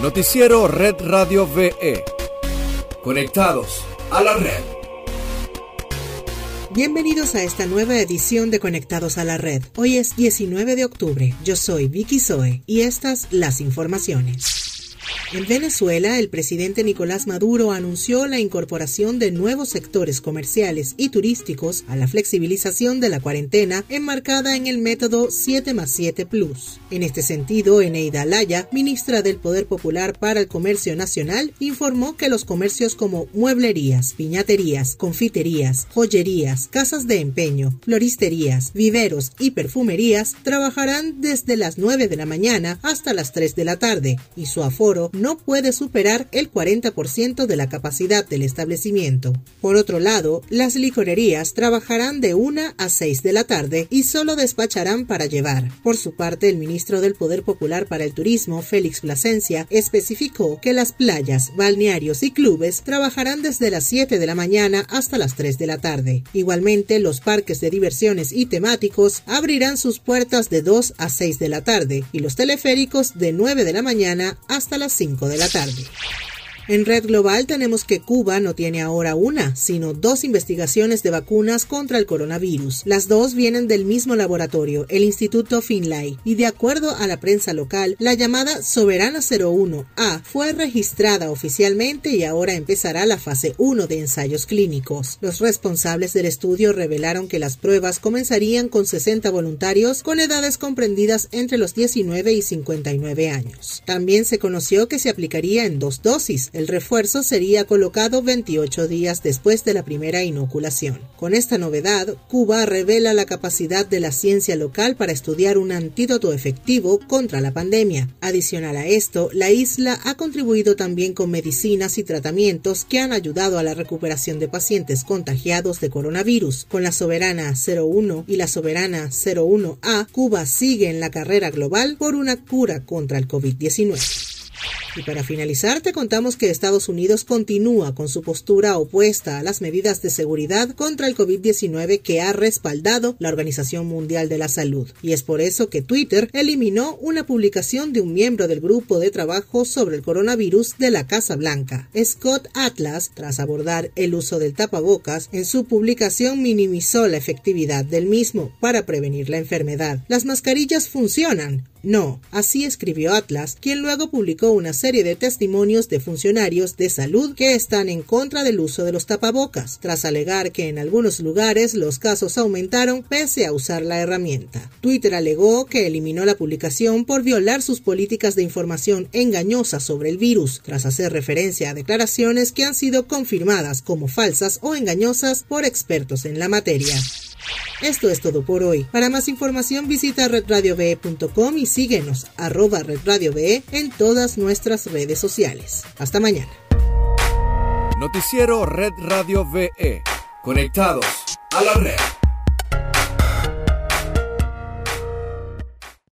Noticiero Red Radio VE. Conectados a la red. Bienvenidos a esta nueva edición de Conectados a la Red. Hoy es 19 de octubre. Yo soy Vicky Zoe y estas las informaciones. En Venezuela, el presidente Nicolás Maduro anunció la incorporación de nuevos sectores comerciales y turísticos a la flexibilización de la cuarentena enmarcada en el método 7 más 7 Plus. En este sentido, Eneida Laya, ministra del Poder Popular para el Comercio Nacional, informó que los comercios como mueblerías, piñaterías, confiterías, joyerías, casas de empeño, floristerías, viveros y perfumerías trabajarán desde las 9 de la mañana hasta las 3 de la tarde y su aforo no puede superar el 40% de la capacidad del establecimiento. Por otro lado, las licorerías trabajarán de 1 a 6 de la tarde y solo despacharán para llevar. Por su parte, el ministro del Poder Popular para el Turismo, Félix Plasencia, especificó que las playas, balnearios y clubes trabajarán desde las 7 de la mañana hasta las 3 de la tarde. Igualmente, los parques de diversiones y temáticos abrirán sus puertas de 2 a 6 de la tarde y los teleféricos de 9 de la mañana hasta las 5 de la tarde. En Red Global tenemos que Cuba no tiene ahora una, sino dos investigaciones de vacunas contra el coronavirus. Las dos vienen del mismo laboratorio, el Instituto Finlay, y de acuerdo a la prensa local, la llamada Soberana 01A fue registrada oficialmente y ahora empezará la fase 1 de ensayos clínicos. Los responsables del estudio revelaron que las pruebas comenzarían con 60 voluntarios con edades comprendidas entre los 19 y 59 años. También se conoció que se aplicaría en dos dosis, el refuerzo sería colocado 28 días después de la primera inoculación. Con esta novedad, Cuba revela la capacidad de la ciencia local para estudiar un antídoto efectivo contra la pandemia. Adicional a esto, la isla ha contribuido también con medicinas y tratamientos que han ayudado a la recuperación de pacientes contagiados de coronavirus. Con la Soberana 01 y la Soberana 01A, Cuba sigue en la carrera global por una cura contra el COVID-19. Y para finalizar, te contamos que Estados Unidos continúa con su postura opuesta a las medidas de seguridad contra el COVID-19 que ha respaldado la Organización Mundial de la Salud. Y es por eso que Twitter eliminó una publicación de un miembro del grupo de trabajo sobre el coronavirus de la Casa Blanca. Scott Atlas, tras abordar el uso del tapabocas, en su publicación minimizó la efectividad del mismo para prevenir la enfermedad. Las mascarillas funcionan, no, así escribió Atlas, quien luego publicó una serie de testimonios de funcionarios de salud que están en contra del uso de los tapabocas, tras alegar que en algunos lugares los casos aumentaron pese a usar la herramienta. Twitter alegó que eliminó la publicación por violar sus políticas de información engañosa sobre el virus, tras hacer referencia a declaraciones que han sido confirmadas como falsas o engañosas por expertos en la materia. Esto es todo por hoy. Para más información visita redradiove.com y síguenos arroba redradiove en todas nuestras redes sociales. Hasta mañana. Noticiero Red Radio VE. Conectados a la red.